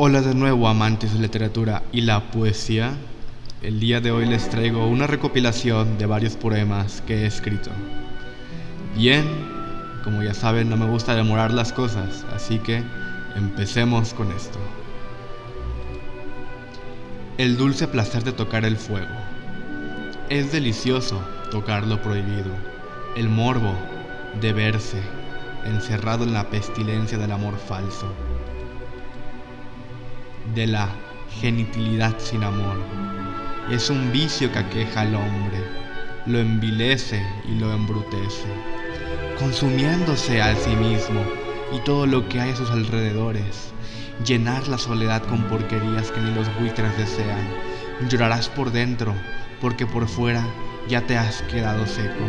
Hola de nuevo amantes de la literatura y la poesía. El día de hoy les traigo una recopilación de varios poemas que he escrito. Bien, como ya saben no me gusta demorar las cosas, así que empecemos con esto. El dulce placer de tocar el fuego. Es delicioso tocar lo prohibido, el morbo de verse encerrado en la pestilencia del amor falso de la genitilidad sin amor. Es un vicio que aqueja al hombre, lo envilece y lo embrutece, consumiéndose a sí mismo y todo lo que hay a sus alrededores, llenar la soledad con porquerías que ni los buitres desean. Llorarás por dentro, porque por fuera ya te has quedado seco.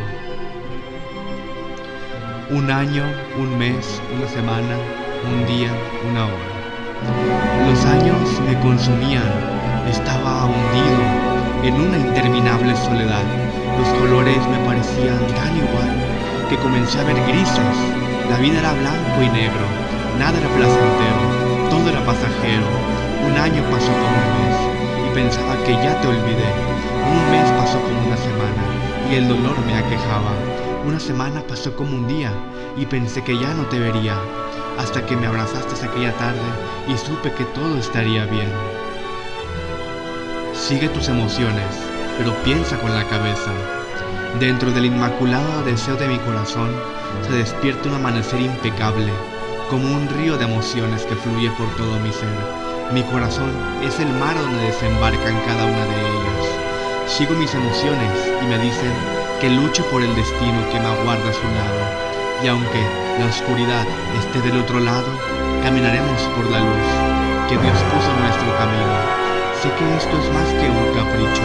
Un año, un mes, una semana, un día, una hora. Los años me consumían, estaba hundido en una interminable soledad. Los colores me parecían tan igual que comencé a ver grises. La vida era blanco y negro, nada era placentero, todo era pasajero. Un año pasó como un mes y pensaba que ya te olvidé. Un mes pasó como una semana y el dolor me aquejaba. Una semana pasó como un día y pensé que ya no te vería hasta que me abrazaste aquella tarde y supe que todo estaría bien. Sigue tus emociones, pero piensa con la cabeza. Dentro del inmaculado deseo de mi corazón se despierta un amanecer impecable, como un río de emociones que fluye por todo mi ser. Mi corazón es el mar donde desembarcan cada una de ellas. Sigo mis emociones y me dicen que lucho por el destino que me aguarda a su lado y aunque la oscuridad esté del otro lado, caminaremos por la luz que Dios puso en nuestro camino. Sé que esto es más que un capricho,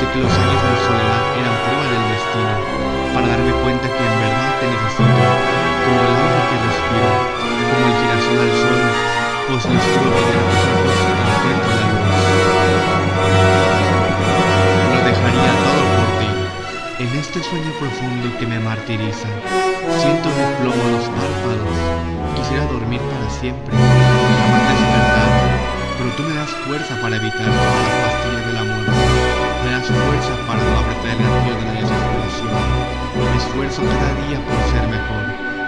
sé que los años de soledad eran prueba del destino, para darme cuenta este sueño profundo que me martiriza. Siento de plomo los párpados. Quisiera dormir para siempre, jamás despertar. Pero tú me das fuerza para evitar todas las pastillas del amor. Me das fuerza para no apretar el río de la desesperación. Me esfuerzo cada día por ser mejor,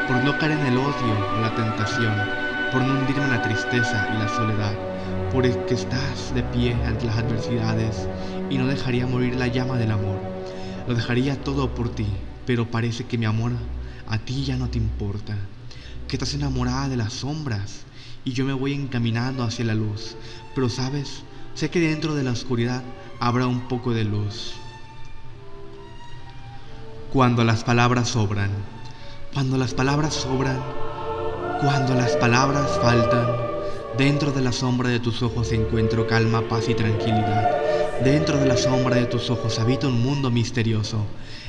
por no caer en el odio o la tentación, por no hundirme en la tristeza y la soledad, por el que estás de pie ante las adversidades y no dejaría morir la llama del amor. Lo dejaría todo por ti, pero parece que mi amor a ti ya no te importa, que estás enamorada de las sombras y yo me voy encaminando hacia la luz. Pero sabes, sé que dentro de la oscuridad habrá un poco de luz. Cuando las palabras sobran, cuando las palabras sobran, cuando las palabras faltan, dentro de la sombra de tus ojos encuentro calma, paz y tranquilidad. Dentro de la sombra de tus ojos habita un mundo misterioso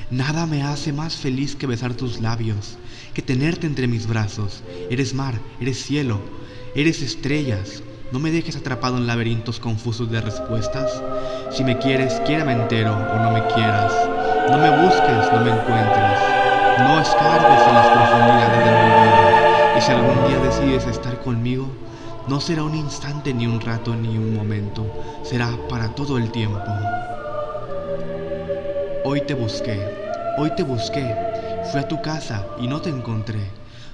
Nada me hace más feliz que besar tus labios, que tenerte entre mis brazos. Eres mar, eres cielo, eres estrellas. No me dejes atrapado en laberintos confusos de respuestas. Si me quieres, quiérame entero o no me quieras. No me busques, no me encuentres. No escarbes en las profundidades de mi vida. Y si algún día decides estar conmigo, no será un instante, ni un rato, ni un momento. Será para todo el tiempo. Hoy te busqué, hoy te busqué, fui a tu casa y no te encontré.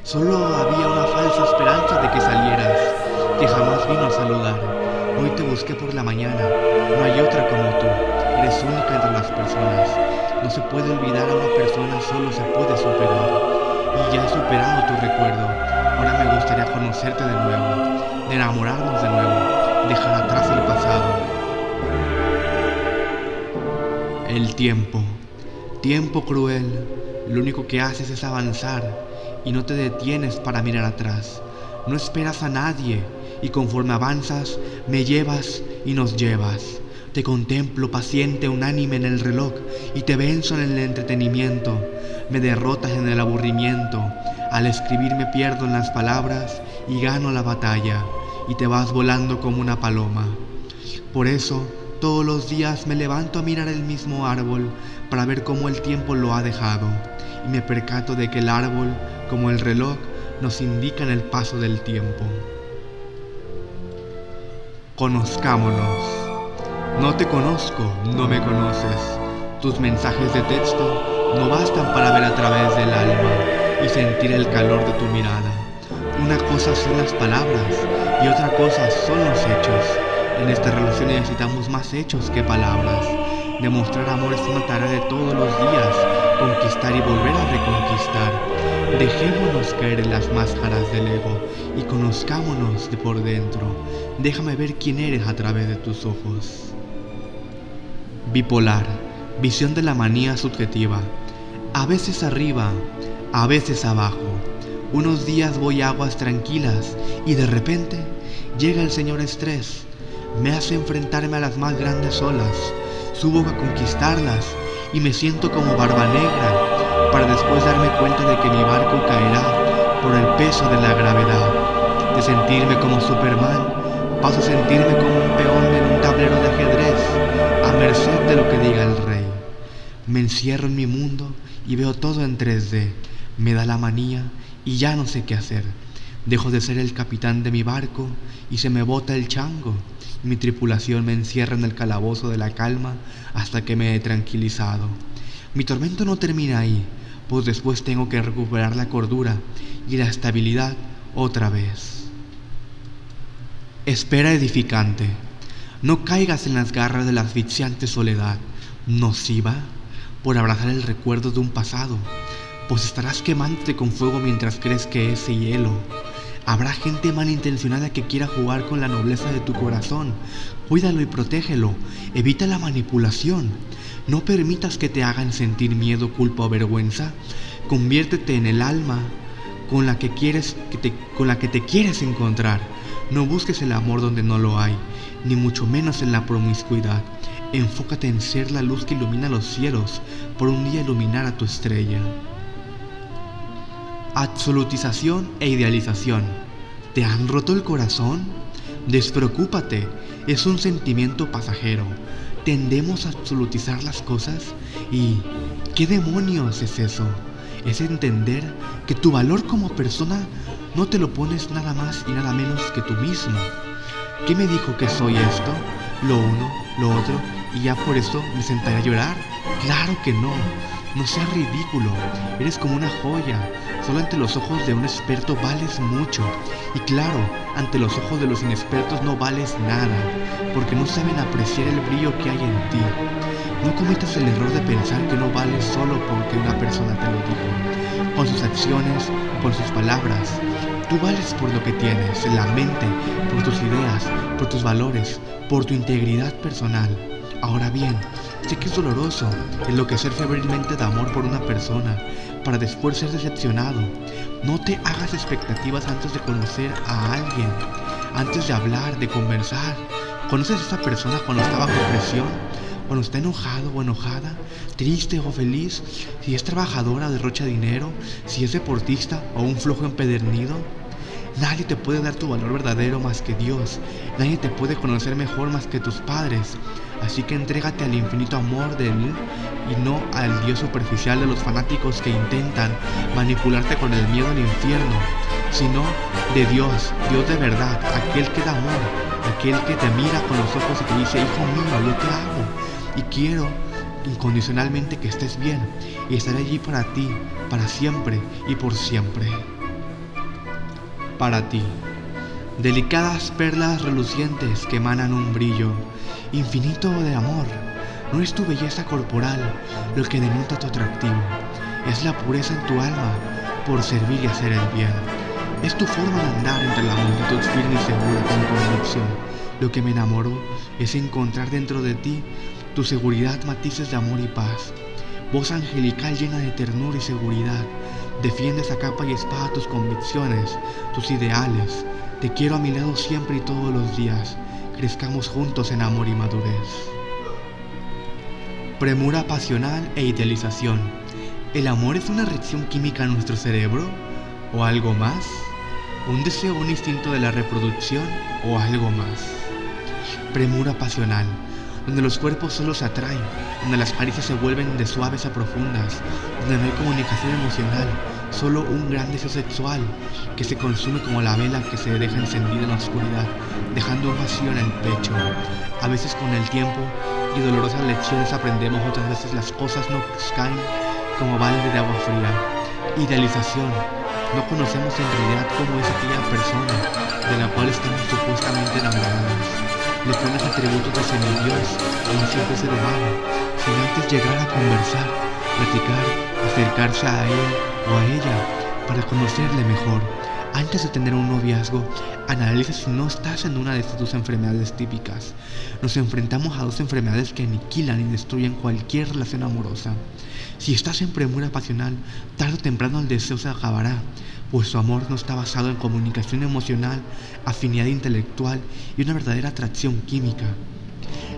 Solo había una falsa esperanza de que salieras, que jamás vino a saludar. Hoy te busqué por la mañana, no hay otra como tú, eres única entre las personas. No se puede olvidar a una persona, solo se puede superar. Y ya he superado tu recuerdo, ahora me gustaría conocerte de nuevo, enamorarnos de nuevo, dejar atrás el pasado el tiempo. Tiempo cruel, lo único que haces es avanzar y no te detienes para mirar atrás. No esperas a nadie y conforme avanzas me llevas y nos llevas. Te contemplo paciente, unánime en el reloj y te venzo en el entretenimiento. Me derrotas en el aburrimiento. Al escribir me pierdo en las palabras y gano la batalla y te vas volando como una paloma. Por eso todos los días me levanto a mirar el mismo árbol para ver cómo el tiempo lo ha dejado y me percato de que el árbol, como el reloj, nos indican el paso del tiempo. Conozcámonos. No te conozco, no me conoces. Tus mensajes de texto no bastan para ver a través del alma y sentir el calor de tu mirada. Una cosa son las palabras y otra cosa son los hechos. En esta relación necesitamos más hechos que palabras. Demostrar amor es una tarea de todos los días, conquistar y volver a reconquistar. Dejémonos caer en las máscaras del ego y conozcámonos de por dentro. Déjame ver quién eres a través de tus ojos. Bipolar, visión de la manía subjetiva. A veces arriba, a veces abajo. Unos días voy a aguas tranquilas y de repente llega el señor estrés. Me hace enfrentarme a las más grandes olas. Subo a conquistarlas y me siento como barba negra para después darme cuenta de que mi barco caerá por el peso de la gravedad. De sentirme como Superman, paso a sentirme como un peón en un tablero de ajedrez, a merced de lo que diga el rey. Me encierro en mi mundo y veo todo en 3D. Me da la manía y ya no sé qué hacer. Dejo de ser el capitán de mi barco y se me bota el chango. Mi tripulación me encierra en el calabozo de la calma hasta que me he tranquilizado. Mi tormento no termina ahí, pues después tengo que recuperar la cordura y la estabilidad otra vez. Espera edificante. No caigas en las garras de la asfixiante soledad, nociva, por abrazar el recuerdo de un pasado, pues estarás quemándote con fuego mientras crees que ese hielo Habrá gente malintencionada que quiera jugar con la nobleza de tu corazón. Cuídalo y protégelo. Evita la manipulación. No permitas que te hagan sentir miedo, culpa o vergüenza. Conviértete en el alma con la que quieres que te, con la que te quieres encontrar. No busques el amor donde no lo hay, ni mucho menos en la promiscuidad. Enfócate en ser la luz que ilumina los cielos, por un día iluminar a tu estrella. Absolutización e idealización. ¿Te han roto el corazón? Despreocúpate, es un sentimiento pasajero. Tendemos a absolutizar las cosas y ¿qué demonios es eso? Es entender que tu valor como persona no te lo pones nada más y nada menos que tú mismo. ¿Qué me dijo que soy esto? Lo uno, lo otro, y ya por eso me sentaré a llorar. Claro que no. No seas ridículo, eres como una joya. Solo ante los ojos de un experto vales mucho. Y claro, ante los ojos de los inexpertos no vales nada, porque no saben apreciar el brillo que hay en ti. No cometas el error de pensar que no vales solo porque una persona te lo dijo, con sus acciones, por sus palabras. Tú vales por lo que tienes, en la mente, por tus ideas, por tus valores, por tu integridad personal. Ahora bien, sé que es doloroso enloquecer febrilmente de amor por una persona para después ser decepcionado. No te hagas expectativas antes de conocer a alguien, antes de hablar, de conversar. ¿Conoces a esa persona cuando está bajo presión? Cuando está enojado o enojada, triste o feliz, si es trabajadora o derrocha dinero, si es deportista o un flojo empedernido. Nadie te puede dar tu valor verdadero más que Dios. Nadie te puede conocer mejor más que tus padres. Así que entrégate al infinito amor de Él y no al Dios superficial de los fanáticos que intentan manipularte con el miedo al infierno, sino de Dios, Dios de verdad, aquel que da amor, aquel que te mira con los ojos y te dice, hijo mío, yo te amo y quiero incondicionalmente que estés bien y estaré allí para ti, para siempre y por siempre para ti. Delicadas perlas relucientes que emanan un brillo infinito de amor. No es tu belleza corporal lo que denota tu atractivo, es la pureza en tu alma por servir y hacer el bien. Es tu forma de andar entre la multitud firme y segura con convicción. Lo que me enamoró es encontrar dentro de ti tu seguridad, matices de amor y paz. Voz angelical llena de ternura y seguridad Defiendes a capa y espada tus convicciones, tus ideales. Te quiero a mi lado siempre y todos los días. Crezcamos juntos en amor y madurez. Premura pasional e idealización. ¿El amor es una reacción química en nuestro cerebro? ¿O algo más? ¿Un deseo, un instinto de la reproducción? ¿O algo más? Premura pasional donde los cuerpos solo se atraen, donde las caricias se vuelven de suaves a profundas, donde no hay comunicación emocional, solo un gran deseo sexual que se consume como la vela que se deja encendida en la oscuridad, dejando un vacío en el pecho. A veces con el tiempo y dolorosas lecciones aprendemos, otras veces las cosas nos caen como balde de agua fría. Idealización. No conocemos en realidad cómo es aquella persona de la cual estamos supuestamente enamorados. Le pones atributos de semidios a un simple ser humano, sin antes llegar a conversar, platicar, acercarse a él o a ella para conocerle mejor. Antes de tener un noviazgo, analiza si no estás en una de estas dos enfermedades típicas. Nos enfrentamos a dos enfermedades que aniquilan y destruyen cualquier relación amorosa. Si estás en premura pasional, tarde o temprano el deseo se acabará, pues su amor no está basado en comunicación emocional, afinidad intelectual y una verdadera atracción química.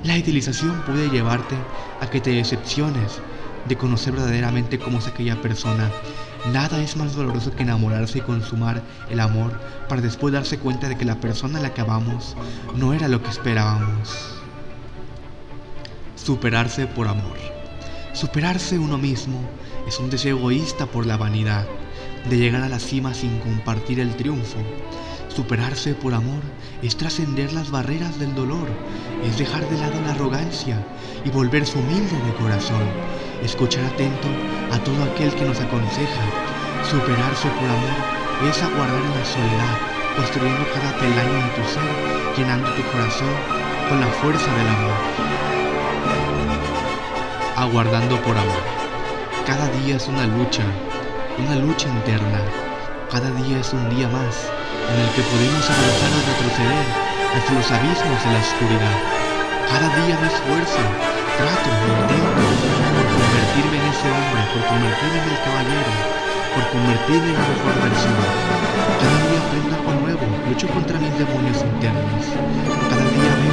La idealización puede llevarte a que te decepciones de conocer verdaderamente cómo es aquella persona Nada es más doloroso que enamorarse y consumar el amor para después darse cuenta de que la persona a la que amamos no era lo que esperábamos. Superarse por amor. Superarse uno mismo es un deseo egoísta por la vanidad de llegar a la cima sin compartir el triunfo. Superarse por amor es trascender las barreras del dolor, es dejar de lado la arrogancia y volverse humilde de corazón escuchar atento a todo aquel que nos aconseja, superarse por amor es aguardar en la soledad, construyendo cada peldaño en tu ser, llenando tu corazón con la fuerza del amor. Aguardando por amor. Cada día es una lucha, una lucha interna. Cada día es un día más en el que podemos avanzar o retroceder hacia los abismos de la oscuridad. Cada día de esfuerzo, trato, intento, convertirme en ese hombre, por convertirme en el caballero, por convertirme en la mejor persona. Cada día aprendo algo nuevo, lucho contra mis demonios internos. Cada día veo,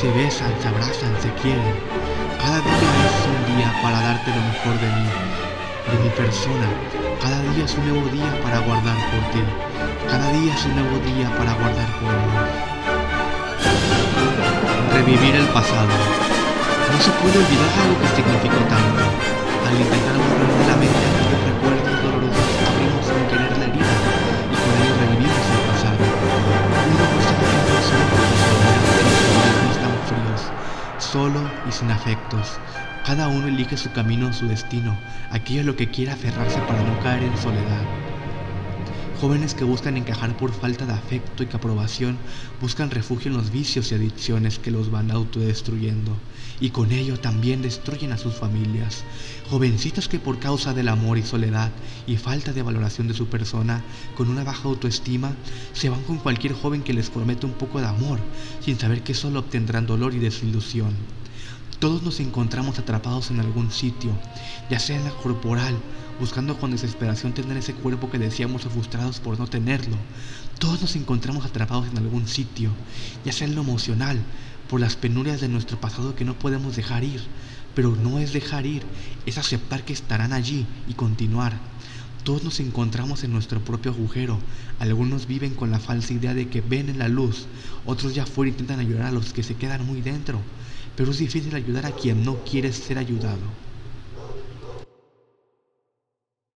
se besan, se abrazan, se quieren. Cada día es un día para darte lo mejor de mí, de mi persona. Cada día es un nuevo día para guardar por ti. Cada día es un nuevo día para guardar por amor. Revivir el pasado. No se puede olvidar algo que significó tanto. Al Su camino, su destino, aquello a lo que quiera aferrarse para no caer en soledad. Jóvenes que buscan encajar por falta de afecto y que aprobación buscan refugio en los vicios y adicciones que los van autodestruyendo y con ello también destruyen a sus familias. Jovencitos que por causa del amor y soledad y falta de valoración de su persona, con una baja autoestima, se van con cualquier joven que les promete un poco de amor, sin saber que solo obtendrán dolor y desilusión. Todos nos encontramos atrapados en algún sitio, ya sea en la corporal, buscando con desesperación tener ese cuerpo que deseamos o frustrados por no tenerlo. Todos nos encontramos atrapados en algún sitio, ya sea en lo emocional, por las penurias de nuestro pasado que no podemos dejar ir. Pero no es dejar ir, es aceptar que estarán allí y continuar. Todos nos encontramos en nuestro propio agujero. Algunos viven con la falsa idea de que ven en la luz, otros ya fuera intentan ayudar a los que se quedan muy dentro pero es difícil ayudar a quien no quiere ser ayudado.